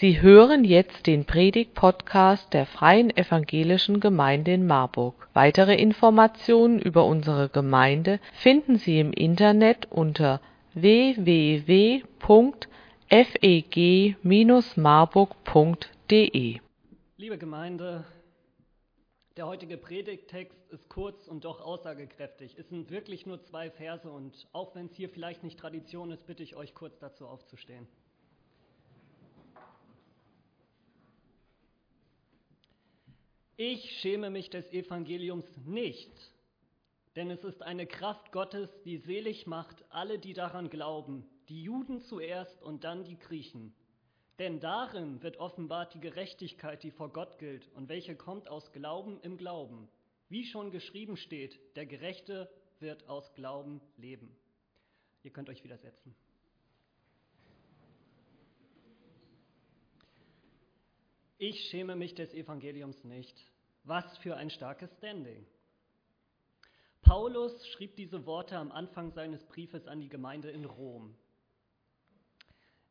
Sie hören jetzt den Predigt-Podcast der Freien Evangelischen Gemeinde in Marburg. Weitere Informationen über unsere Gemeinde finden Sie im Internet unter www.feg-marburg.de. Liebe Gemeinde, der heutige Predigttext ist kurz und doch aussagekräftig. Es sind wirklich nur zwei Verse und auch wenn es hier vielleicht nicht Tradition ist, bitte ich euch kurz dazu aufzustehen. Ich schäme mich des Evangeliums nicht, denn es ist eine Kraft Gottes, die selig macht alle, die daran glauben, die Juden zuerst und dann die Griechen. Denn darin wird offenbart die Gerechtigkeit, die vor Gott gilt und welche kommt aus Glauben im Glauben. Wie schon geschrieben steht, der Gerechte wird aus Glauben leben. Ihr könnt euch widersetzen. Ich schäme mich des Evangeliums nicht. Was für ein starkes Standing. Paulus schrieb diese Worte am Anfang seines Briefes an die Gemeinde in Rom.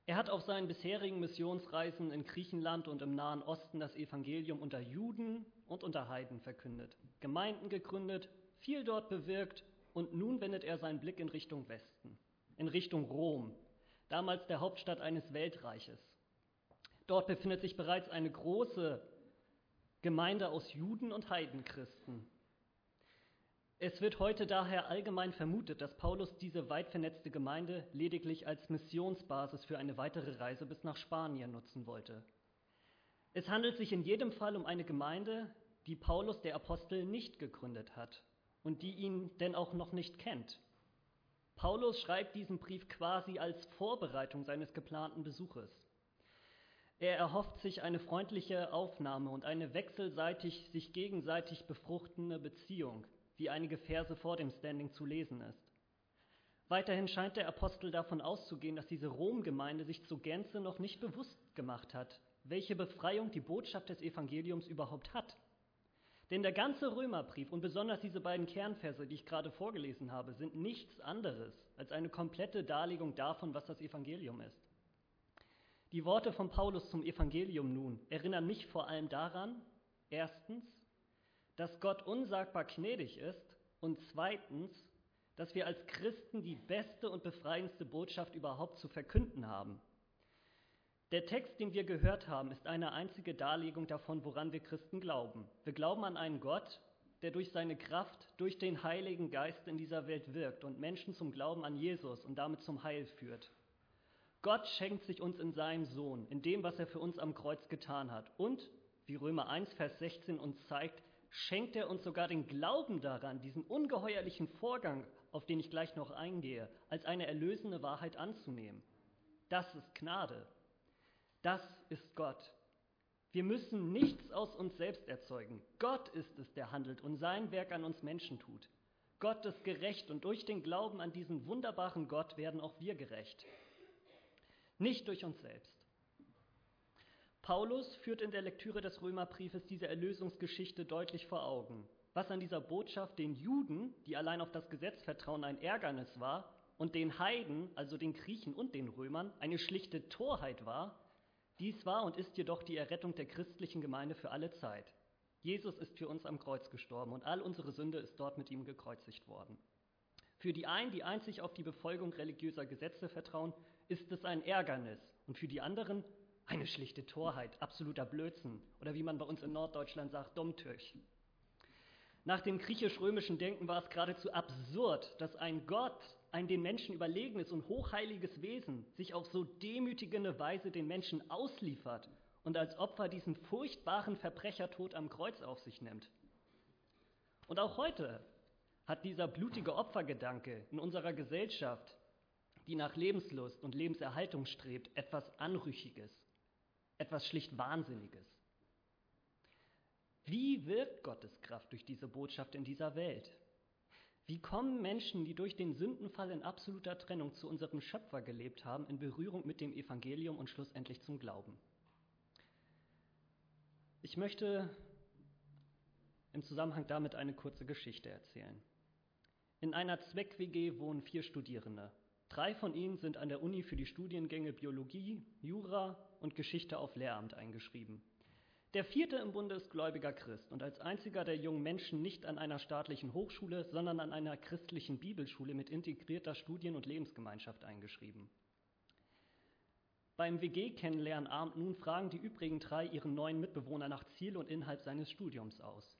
Er hat auf seinen bisherigen Missionsreisen in Griechenland und im Nahen Osten das Evangelium unter Juden und unter Heiden verkündet, Gemeinden gegründet, viel dort bewirkt und nun wendet er seinen Blick in Richtung Westen, in Richtung Rom, damals der Hauptstadt eines Weltreiches. Dort befindet sich bereits eine große Gemeinde aus Juden und Heidenchristen. Es wird heute daher allgemein vermutet, dass Paulus diese weit vernetzte Gemeinde lediglich als Missionsbasis für eine weitere Reise bis nach Spanien nutzen wollte. Es handelt sich in jedem Fall um eine Gemeinde, die Paulus der Apostel nicht gegründet hat und die ihn denn auch noch nicht kennt. Paulus schreibt diesen Brief quasi als Vorbereitung seines geplanten Besuches. Er erhofft sich eine freundliche Aufnahme und eine wechselseitig sich gegenseitig befruchtende Beziehung, wie einige Verse vor dem Standing zu lesen ist. Weiterhin scheint der Apostel davon auszugehen, dass diese Rom-Gemeinde sich zur Gänze noch nicht bewusst gemacht hat, welche Befreiung die Botschaft des Evangeliums überhaupt hat. Denn der ganze Römerbrief und besonders diese beiden Kernverse, die ich gerade vorgelesen habe, sind nichts anderes als eine komplette Darlegung davon, was das Evangelium ist. Die Worte von Paulus zum Evangelium nun erinnern mich vor allem daran, erstens, dass Gott unsagbar gnädig ist und zweitens, dass wir als Christen die beste und befreiendste Botschaft überhaupt zu verkünden haben. Der Text, den wir gehört haben, ist eine einzige Darlegung davon, woran wir Christen glauben. Wir glauben an einen Gott, der durch seine Kraft, durch den Heiligen Geist in dieser Welt wirkt und Menschen zum Glauben an Jesus und damit zum Heil führt. Gott schenkt sich uns in seinem Sohn, in dem, was er für uns am Kreuz getan hat. Und, wie Römer 1, Vers 16 uns zeigt, schenkt er uns sogar den Glauben daran, diesen ungeheuerlichen Vorgang, auf den ich gleich noch eingehe, als eine erlösende Wahrheit anzunehmen. Das ist Gnade. Das ist Gott. Wir müssen nichts aus uns selbst erzeugen. Gott ist es, der handelt und sein Werk an uns Menschen tut. Gott ist gerecht und durch den Glauben an diesen wunderbaren Gott werden auch wir gerecht nicht durch uns selbst. Paulus führt in der Lektüre des Römerbriefes diese Erlösungsgeschichte deutlich vor Augen. Was an dieser Botschaft den Juden, die allein auf das Gesetz vertrauen, ein Ärgernis war, und den Heiden, also den Griechen und den Römern, eine schlichte Torheit war, dies war und ist jedoch die Errettung der christlichen Gemeinde für alle Zeit. Jesus ist für uns am Kreuz gestorben und all unsere Sünde ist dort mit ihm gekreuzigt worden. Für die einen, die einzig auf die Befolgung religiöser Gesetze vertrauen, ist es ein Ärgernis und für die anderen eine schlichte Torheit, absoluter Blödsinn oder wie man bei uns in Norddeutschland sagt, Dummtürch. Nach dem griechisch-römischen Denken war es geradezu absurd, dass ein Gott, ein den Menschen überlegenes und hochheiliges Wesen, sich auf so demütigende Weise den Menschen ausliefert und als Opfer diesen furchtbaren Verbrechertod am Kreuz auf sich nimmt. Und auch heute hat dieser blutige Opfergedanke in unserer Gesellschaft die nach Lebenslust und Lebenserhaltung strebt, etwas Anrüchiges, etwas schlicht Wahnsinniges. Wie wirkt Gottes Kraft durch diese Botschaft in dieser Welt? Wie kommen Menschen, die durch den Sündenfall in absoluter Trennung zu unserem Schöpfer gelebt haben, in Berührung mit dem Evangelium und schlussendlich zum Glauben? Ich möchte im Zusammenhang damit eine kurze Geschichte erzählen. In einer Zweck-WG wohnen vier Studierende. Drei von ihnen sind an der Uni für die Studiengänge Biologie, Jura und Geschichte auf Lehramt eingeschrieben. Der vierte im Bunde ist gläubiger Christ und als einziger der jungen Menschen nicht an einer staatlichen Hochschule, sondern an einer christlichen Bibelschule mit integrierter Studien- und Lebensgemeinschaft eingeschrieben. Beim WG-Kennenlernabend nun fragen die übrigen drei ihren neuen Mitbewohner nach Ziel und Inhalt seines Studiums aus.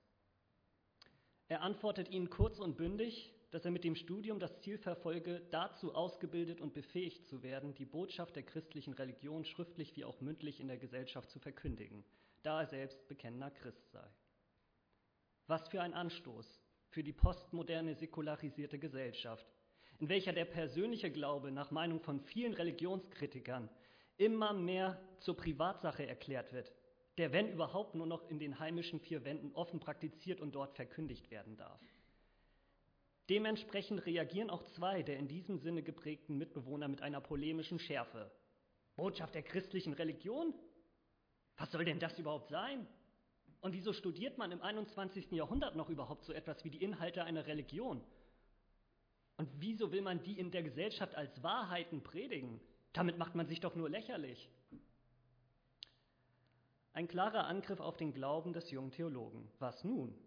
Er antwortet ihnen kurz und bündig, dass er mit dem Studium das Ziel verfolge, dazu ausgebildet und befähigt zu werden, die Botschaft der christlichen Religion schriftlich wie auch mündlich in der Gesellschaft zu verkündigen, da er selbst bekennender Christ sei. Was für ein Anstoß für die postmoderne säkularisierte Gesellschaft, in welcher der persönliche Glaube nach Meinung von vielen Religionskritikern immer mehr zur Privatsache erklärt wird, der, wenn überhaupt, nur noch in den heimischen vier Wänden offen praktiziert und dort verkündigt werden darf. Dementsprechend reagieren auch zwei der in diesem Sinne geprägten Mitbewohner mit einer polemischen Schärfe. Botschaft der christlichen Religion? Was soll denn das überhaupt sein? Und wieso studiert man im 21. Jahrhundert noch überhaupt so etwas wie die Inhalte einer Religion? Und wieso will man die in der Gesellschaft als Wahrheiten predigen? Damit macht man sich doch nur lächerlich. Ein klarer Angriff auf den Glauben des jungen Theologen. Was nun?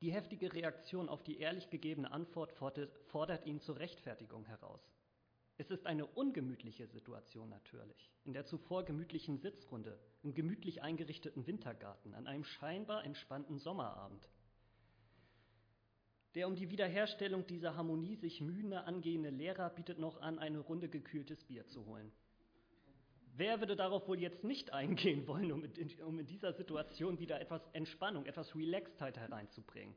Die heftige Reaktion auf die ehrlich gegebene Antwort fordert ihn zur Rechtfertigung heraus. Es ist eine ungemütliche Situation natürlich, in der zuvor gemütlichen Sitzrunde, im gemütlich eingerichteten Wintergarten, an einem scheinbar entspannten Sommerabend. Der um die Wiederherstellung dieser Harmonie sich mühende angehende Lehrer bietet noch an, eine Runde gekühltes Bier zu holen. Wer würde darauf wohl jetzt nicht eingehen wollen, um in, um in dieser Situation wieder etwas Entspannung, etwas Relaxedheit hereinzubringen?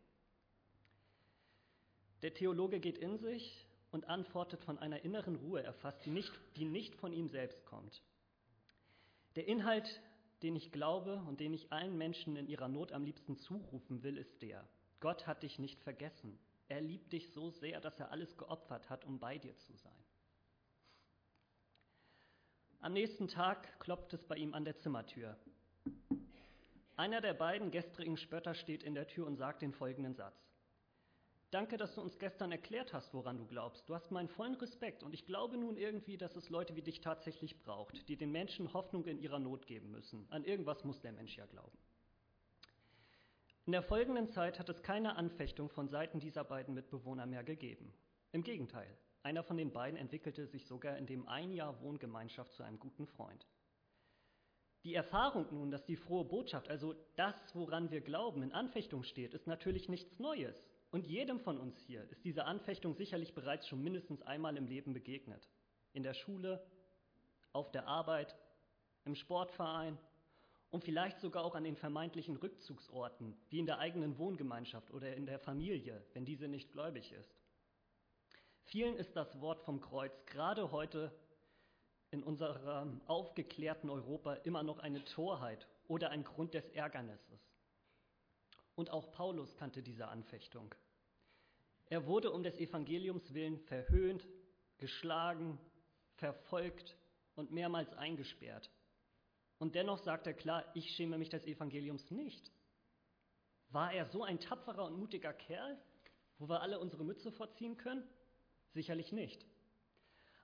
Der Theologe geht in sich und antwortet von einer inneren Ruhe erfasst, die nicht, die nicht von ihm selbst kommt. Der Inhalt, den ich glaube und den ich allen Menschen in ihrer Not am liebsten zurufen will, ist der. Gott hat dich nicht vergessen. Er liebt dich so sehr, dass er alles geopfert hat, um bei dir zu sein. Am nächsten Tag klopft es bei ihm an der Zimmertür. Einer der beiden gestrigen Spötter steht in der Tür und sagt den folgenden Satz. Danke, dass du uns gestern erklärt hast, woran du glaubst. Du hast meinen vollen Respekt und ich glaube nun irgendwie, dass es Leute wie dich tatsächlich braucht, die den Menschen Hoffnung in ihrer Not geben müssen. An irgendwas muss der Mensch ja glauben. In der folgenden Zeit hat es keine Anfechtung von Seiten dieser beiden Mitbewohner mehr gegeben. Im Gegenteil, einer von den beiden entwickelte sich sogar in dem ein Jahr Wohngemeinschaft zu einem guten Freund. Die Erfahrung nun, dass die frohe Botschaft, also das, woran wir glauben, in Anfechtung steht, ist natürlich nichts Neues. Und jedem von uns hier ist diese Anfechtung sicherlich bereits schon mindestens einmal im Leben begegnet. In der Schule, auf der Arbeit, im Sportverein und vielleicht sogar auch an den vermeintlichen Rückzugsorten, wie in der eigenen Wohngemeinschaft oder in der Familie, wenn diese nicht gläubig ist. Vielen ist das Wort vom Kreuz gerade heute in unserem aufgeklärten Europa immer noch eine Torheit oder ein Grund des Ärgernisses. Und auch Paulus kannte diese Anfechtung. Er wurde um des Evangeliums willen verhöhnt, geschlagen, verfolgt und mehrmals eingesperrt. Und dennoch sagt er klar, ich schäme mich des Evangeliums nicht. War er so ein tapferer und mutiger Kerl, wo wir alle unsere Mütze vorziehen können? Sicherlich nicht.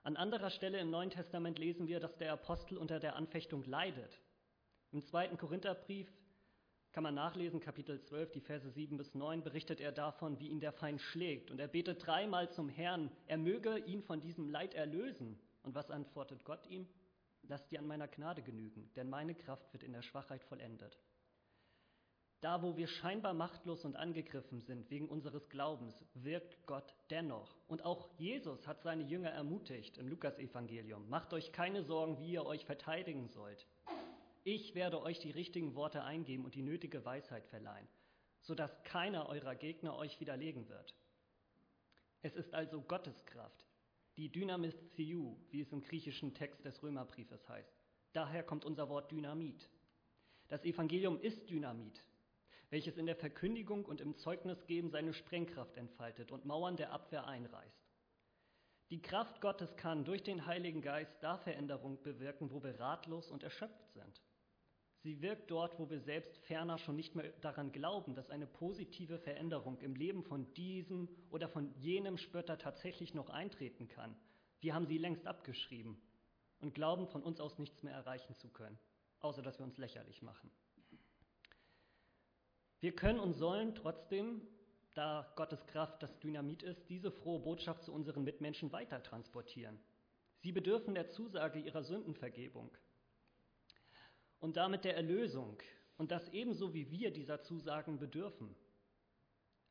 An anderer Stelle im Neuen Testament lesen wir, dass der Apostel unter der Anfechtung leidet. Im zweiten Korintherbrief kann man nachlesen, Kapitel 12, die Verse 7 bis 9, berichtet er davon, wie ihn der Feind schlägt. Und er betet dreimal zum Herrn, er möge ihn von diesem Leid erlösen. Und was antwortet Gott ihm? Lass dir an meiner Gnade genügen, denn meine Kraft wird in der Schwachheit vollendet. Da, wo wir scheinbar machtlos und angegriffen sind wegen unseres Glaubens, wirkt Gott dennoch. Und auch Jesus hat seine Jünger ermutigt im Lukasevangelium. Macht euch keine Sorgen, wie ihr euch verteidigen sollt. Ich werde euch die richtigen Worte eingeben und die nötige Weisheit verleihen, sodass keiner eurer Gegner euch widerlegen wird. Es ist also Gottes Kraft, die Dynamis Theou, wie es im griechischen Text des Römerbriefes heißt. Daher kommt unser Wort Dynamit. Das Evangelium ist Dynamit, welches in der Verkündigung und im Zeugnisgeben seine Sprengkraft entfaltet und Mauern der Abwehr einreißt. Die Kraft Gottes kann durch den Heiligen Geist da Veränderung bewirken, wo wir ratlos und erschöpft sind. Sie wirkt dort, wo wir selbst ferner schon nicht mehr daran glauben, dass eine positive Veränderung im Leben von diesem oder von jenem Spötter tatsächlich noch eintreten kann. Wir haben sie längst abgeschrieben. und glauben von uns aus nichts mehr erreichen zu können, außer dass wir uns lächerlich machen. Wir können und sollen trotzdem, da Gottes Kraft das Dynamit ist, diese frohe Botschaft zu unseren Mitmenschen weiter transportieren. Sie bedürfen der Zusage ihrer Sündenvergebung und damit der Erlösung und das ebenso wie wir dieser Zusagen bedürfen.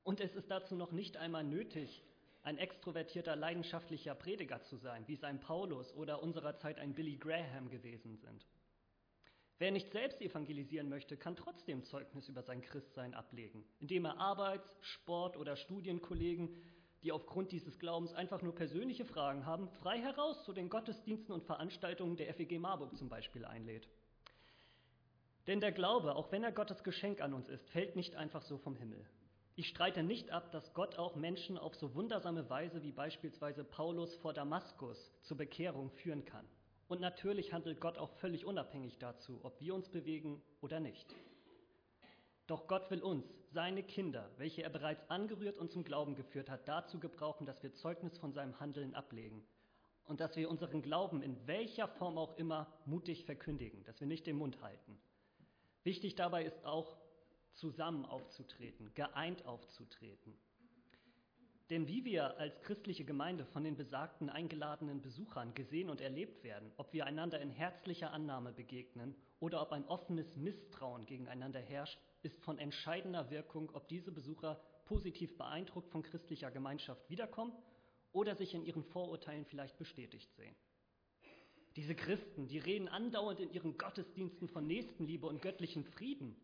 Und es ist dazu noch nicht einmal nötig, ein extrovertierter, leidenschaftlicher Prediger zu sein, wie es ein Paulus oder unserer Zeit ein Billy Graham gewesen sind. Wer nicht selbst evangelisieren möchte, kann trotzdem Zeugnis über sein Christsein ablegen, indem er Arbeits-, Sport- oder Studienkollegen, die aufgrund dieses Glaubens einfach nur persönliche Fragen haben, frei heraus zu den Gottesdiensten und Veranstaltungen der FEG Marburg zum Beispiel einlädt. Denn der Glaube, auch wenn er Gottes Geschenk an uns ist, fällt nicht einfach so vom Himmel. Ich streite nicht ab, dass Gott auch Menschen auf so wundersame Weise wie beispielsweise Paulus vor Damaskus zur Bekehrung führen kann. Und natürlich handelt Gott auch völlig unabhängig dazu, ob wir uns bewegen oder nicht. Doch Gott will uns, seine Kinder, welche er bereits angerührt und zum Glauben geführt hat, dazu gebrauchen, dass wir Zeugnis von seinem Handeln ablegen und dass wir unseren Glauben in welcher Form auch immer mutig verkündigen, dass wir nicht den Mund halten. Wichtig dabei ist auch, zusammen aufzutreten, geeint aufzutreten. Denn wie wir als christliche Gemeinde von den besagten eingeladenen Besuchern gesehen und erlebt werden, ob wir einander in herzlicher Annahme begegnen oder ob ein offenes Misstrauen gegeneinander herrscht, ist von entscheidender Wirkung, ob diese Besucher positiv beeindruckt von christlicher Gemeinschaft wiederkommen oder sich in ihren Vorurteilen vielleicht bestätigt sehen. Diese Christen, die reden andauernd in ihren Gottesdiensten von Nächstenliebe und göttlichen Frieden,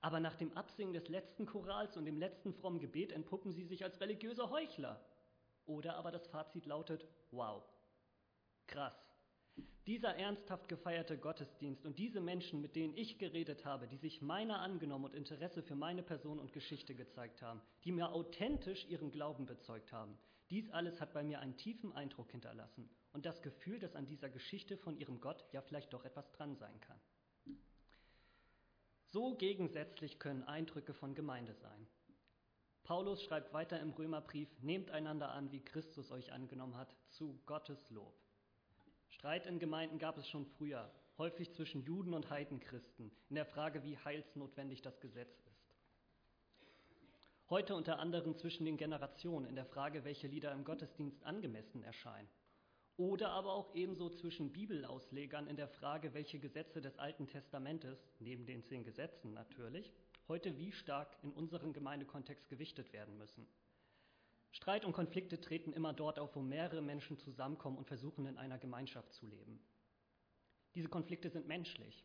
aber nach dem Absingen des letzten Chorals und dem letzten frommen Gebet entpuppen sie sich als religiöse Heuchler. Oder aber das Fazit lautet, wow, krass. Dieser ernsthaft gefeierte Gottesdienst und diese Menschen, mit denen ich geredet habe, die sich meiner angenommen und Interesse für meine Person und Geschichte gezeigt haben, die mir authentisch ihren Glauben bezeugt haben, dies alles hat bei mir einen tiefen Eindruck hinterlassen und das Gefühl, dass an dieser Geschichte von ihrem Gott ja vielleicht doch etwas dran sein kann. So gegensätzlich können Eindrücke von Gemeinde sein. Paulus schreibt weiter im Römerbrief, nehmt einander an, wie Christus euch angenommen hat, zu Gottes Lob. Streit in Gemeinden gab es schon früher, häufig zwischen Juden und Heidenchristen, in der Frage, wie heilsnotwendig das Gesetz ist. Heute unter anderem zwischen den Generationen in der Frage, welche Lieder im Gottesdienst angemessen erscheinen. Oder aber auch ebenso zwischen Bibelauslegern in der Frage, welche Gesetze des Alten Testamentes, neben den zehn Gesetzen natürlich, heute wie stark in unserem Gemeindekontext gewichtet werden müssen. Streit und Konflikte treten immer dort auf, wo mehrere Menschen zusammenkommen und versuchen, in einer Gemeinschaft zu leben. Diese Konflikte sind menschlich.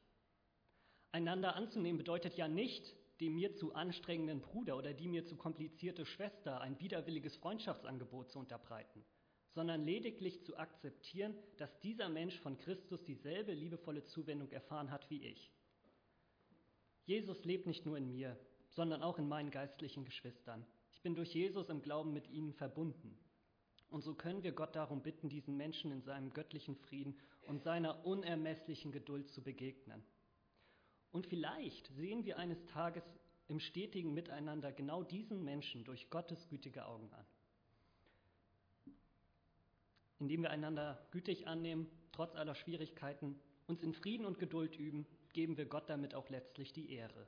Einander anzunehmen bedeutet ja nicht, dem mir zu anstrengenden Bruder oder die mir zu komplizierte Schwester ein widerwilliges Freundschaftsangebot zu unterbreiten sondern lediglich zu akzeptieren, dass dieser Mensch von Christus dieselbe liebevolle Zuwendung erfahren hat wie ich. Jesus lebt nicht nur in mir, sondern auch in meinen geistlichen Geschwistern. Ich bin durch Jesus im Glauben mit ihnen verbunden. Und so können wir Gott darum bitten, diesen Menschen in seinem göttlichen Frieden und seiner unermesslichen Geduld zu begegnen. Und vielleicht sehen wir eines Tages im stetigen Miteinander genau diesen Menschen durch Gottes gütige Augen an indem wir einander gütig annehmen, trotz aller Schwierigkeiten, uns in Frieden und Geduld üben, geben wir Gott damit auch letztlich die Ehre.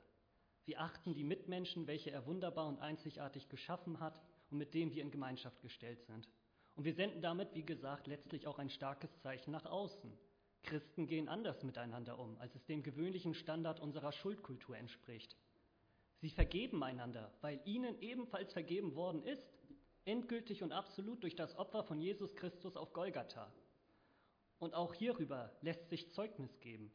Wir achten die Mitmenschen, welche er wunderbar und einzigartig geschaffen hat und mit denen wir in Gemeinschaft gestellt sind. Und wir senden damit, wie gesagt, letztlich auch ein starkes Zeichen nach außen. Christen gehen anders miteinander um, als es dem gewöhnlichen Standard unserer Schuldkultur entspricht. Sie vergeben einander, weil ihnen ebenfalls vergeben worden ist endgültig und absolut durch das Opfer von Jesus Christus auf Golgatha. Und auch hierüber lässt sich Zeugnis geben.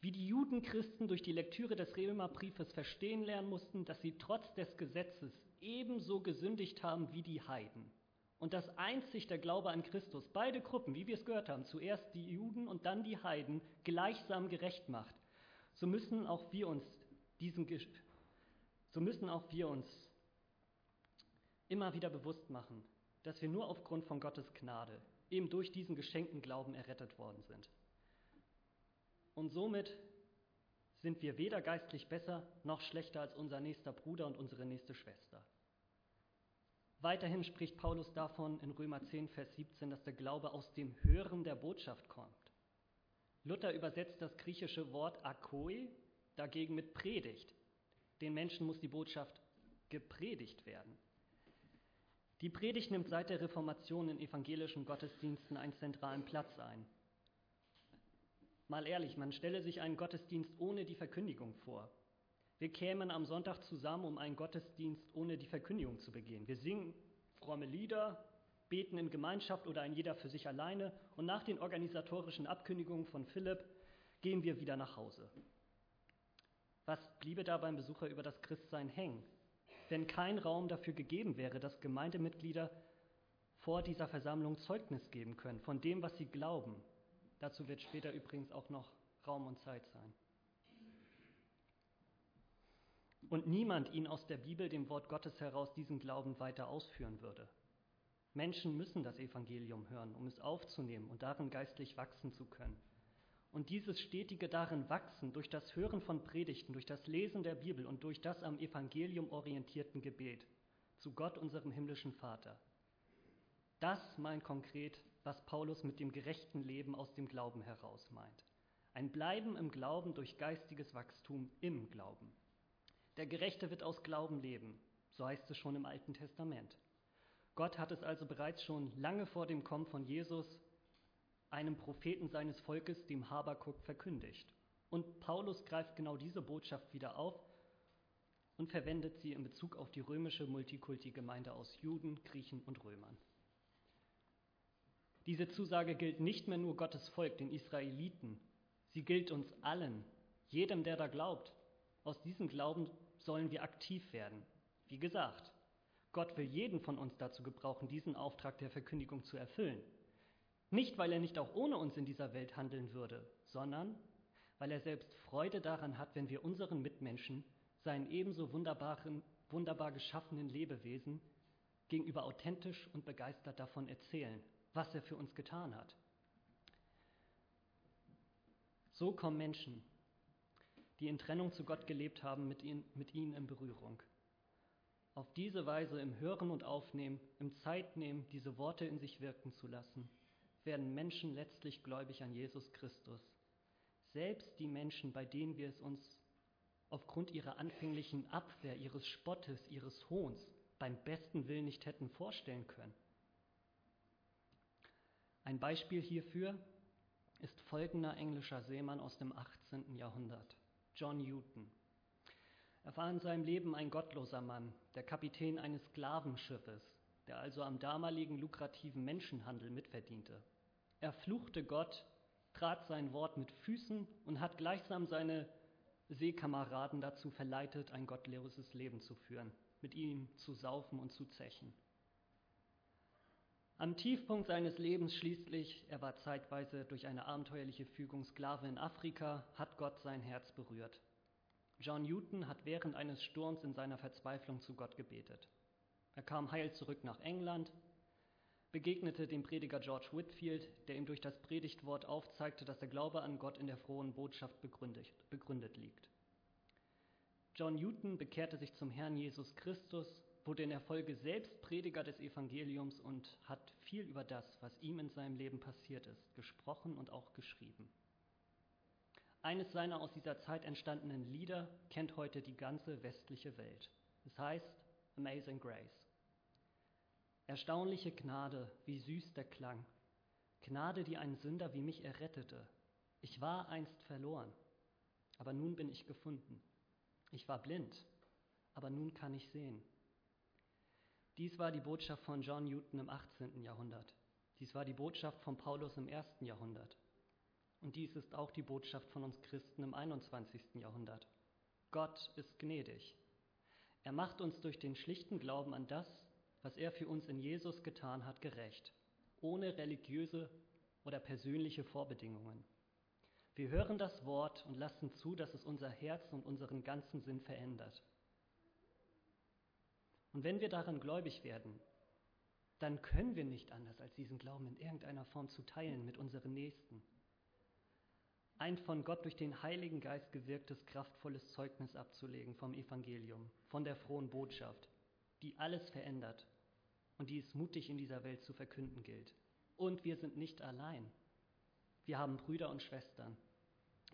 Wie die Judenchristen durch die Lektüre des Römerbriefes verstehen lernen mussten, dass sie trotz des Gesetzes ebenso gesündigt haben wie die Heiden. Und dass einzig der Glaube an Christus beide Gruppen, wie wir es gehört haben, zuerst die Juden und dann die Heiden, gleichsam gerecht macht. So müssen auch wir uns diesen, so müssen auch wir uns immer wieder bewusst machen, dass wir nur aufgrund von Gottes Gnade, eben durch diesen geschenkten Glauben errettet worden sind. Und somit sind wir weder geistlich besser noch schlechter als unser nächster Bruder und unsere nächste Schwester. Weiterhin spricht Paulus davon in Römer 10, Vers 17, dass der Glaube aus dem Hören der Botschaft kommt. Luther übersetzt das griechische Wort akoi dagegen mit Predigt. Den Menschen muss die Botschaft gepredigt werden. Die Predigt nimmt seit der Reformation in evangelischen Gottesdiensten einen zentralen Platz ein. Mal ehrlich, man stelle sich einen Gottesdienst ohne die Verkündigung vor. Wir kämen am Sonntag zusammen, um einen Gottesdienst ohne die Verkündigung zu begehen. Wir singen fromme Lieder, beten in Gemeinschaft oder ein jeder für sich alleine und nach den organisatorischen Abkündigungen von Philipp gehen wir wieder nach Hause. Was bliebe da beim Besucher über das Christsein hängen, wenn kein Raum dafür gegeben wäre, dass Gemeindemitglieder vor dieser Versammlung Zeugnis geben können von dem, was sie glauben? Dazu wird später übrigens auch noch Raum und Zeit sein. Und niemand ihn aus der Bibel, dem Wort Gottes heraus, diesen Glauben weiter ausführen würde. Menschen müssen das Evangelium hören, um es aufzunehmen und darin geistlich wachsen zu können. Und dieses stetige darin wachsen durch das Hören von Predigten, durch das Lesen der Bibel und durch das am Evangelium orientierten Gebet zu Gott, unserem himmlischen Vater. Das meint konkret, was Paulus mit dem gerechten Leben aus dem Glauben heraus meint. Ein Bleiben im Glauben durch geistiges Wachstum im Glauben. Der Gerechte wird aus Glauben leben, so heißt es schon im Alten Testament. Gott hat es also bereits schon lange vor dem Kommen von Jesus einem Propheten seines Volkes, dem Habakuk, verkündigt. Und Paulus greift genau diese Botschaft wieder auf und verwendet sie in Bezug auf die römische Multikulti-Gemeinde aus Juden, Griechen und Römern. Diese Zusage gilt nicht mehr nur Gottes Volk, den Israeliten, sie gilt uns allen, jedem, der da glaubt. Aus diesem Glauben sollen wir aktiv werden. Wie gesagt, Gott will jeden von uns dazu gebrauchen, diesen Auftrag der Verkündigung zu erfüllen. Nicht, weil er nicht auch ohne uns in dieser Welt handeln würde, sondern weil er selbst Freude daran hat, wenn wir unseren Mitmenschen, seinen ebenso wunderbaren, wunderbar geschaffenen Lebewesen, gegenüber authentisch und begeistert davon erzählen, was er für uns getan hat. So kommen Menschen, die in Trennung zu Gott gelebt haben, mit, ihn, mit ihnen in Berührung. Auf diese Weise im Hören und Aufnehmen, im Zeitnehmen, diese Worte in sich wirken zu lassen, werden Menschen letztlich gläubig an Jesus Christus. Selbst die Menschen, bei denen wir es uns aufgrund ihrer anfänglichen Abwehr, ihres Spottes, ihres Hohns beim besten Willen nicht hätten vorstellen können. Ein Beispiel hierfür ist folgender englischer Seemann aus dem 18. Jahrhundert, John Newton. Er war in seinem Leben ein gottloser Mann, der Kapitän eines Sklavenschiffes, der also am damaligen lukrativen Menschenhandel mitverdiente. Er fluchte Gott, trat sein Wort mit Füßen und hat gleichsam seine Seekameraden dazu verleitet, ein gottloses Leben zu führen, mit ihm zu saufen und zu zechen. Am Tiefpunkt seines Lebens schließlich, er war zeitweise durch eine abenteuerliche Fügung Sklave in Afrika, hat Gott sein Herz berührt. John Newton hat während eines Sturms in seiner Verzweiflung zu Gott gebetet. Er kam heil zurück nach England, begegnete dem Prediger George Whitfield, der ihm durch das Predigtwort aufzeigte, dass der Glaube an Gott in der frohen Botschaft begründet, begründet liegt. John Newton bekehrte sich zum Herrn Jesus Christus, wurde in der Folge selbst Prediger des Evangeliums und hat viel über das, was ihm in seinem Leben passiert ist, gesprochen und auch geschrieben. Eines seiner aus dieser Zeit entstandenen Lieder kennt heute die ganze westliche Welt. Es heißt Amazing Grace. Erstaunliche Gnade, wie süß der Klang. Gnade, die einen Sünder wie mich errettete. Ich war einst verloren, aber nun bin ich gefunden. Ich war blind, aber nun kann ich sehen. Dies war die Botschaft von John Newton im 18. Jahrhundert. Dies war die Botschaft von Paulus im 1. Jahrhundert. Und dies ist auch die Botschaft von uns Christen im 21. Jahrhundert. Gott ist gnädig. Er macht uns durch den schlichten Glauben an das, was er für uns in Jesus getan hat, gerecht, ohne religiöse oder persönliche Vorbedingungen. Wir hören das Wort und lassen zu, dass es unser Herz und unseren ganzen Sinn verändert. Und wenn wir daran gläubig werden, dann können wir nicht anders, als diesen Glauben in irgendeiner Form zu teilen mit unseren Nächsten ein von Gott durch den Heiligen Geist gewirktes, kraftvolles Zeugnis abzulegen vom Evangelium, von der frohen Botschaft, die alles verändert und die es mutig in dieser Welt zu verkünden gilt. Und wir sind nicht allein. Wir haben Brüder und Schwestern,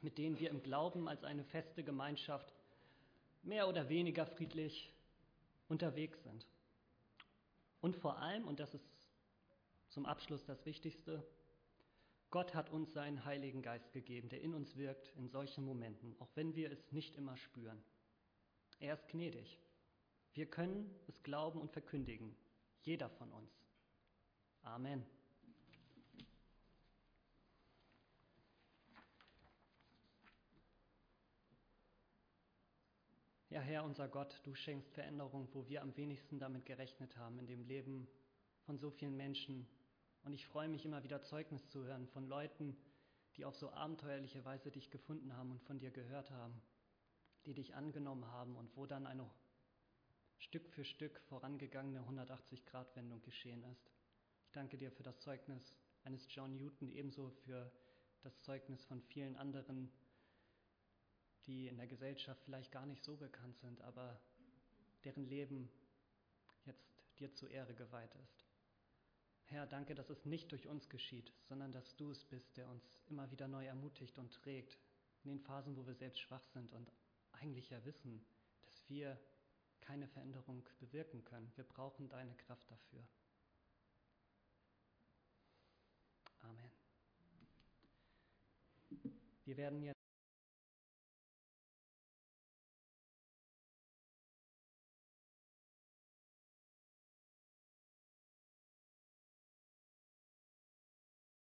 mit denen wir im Glauben als eine feste Gemeinschaft mehr oder weniger friedlich unterwegs sind. Und vor allem, und das ist zum Abschluss das Wichtigste, Gott hat uns seinen Heiligen Geist gegeben, der in uns wirkt in solchen Momenten, auch wenn wir es nicht immer spüren. Er ist gnädig. Wir können es glauben und verkündigen, jeder von uns. Amen. Ja, Herr, unser Gott, du schenkst Veränderung, wo wir am wenigsten damit gerechnet haben, in dem Leben von so vielen Menschen. Und ich freue mich immer wieder Zeugnis zu hören von Leuten, die auf so abenteuerliche Weise dich gefunden haben und von dir gehört haben, die dich angenommen haben und wo dann eine Stück für Stück vorangegangene 180-Grad-Wendung geschehen ist. Ich danke dir für das Zeugnis eines John Newton, ebenso für das Zeugnis von vielen anderen die in der Gesellschaft vielleicht gar nicht so bekannt sind, aber deren Leben jetzt dir zur Ehre geweiht ist. Herr, danke, dass es nicht durch uns geschieht, sondern dass du es bist, der uns immer wieder neu ermutigt und trägt in den Phasen, wo wir selbst schwach sind und eigentlich ja wissen, dass wir keine Veränderung bewirken können. Wir brauchen deine Kraft dafür. Amen. Wir werden jetzt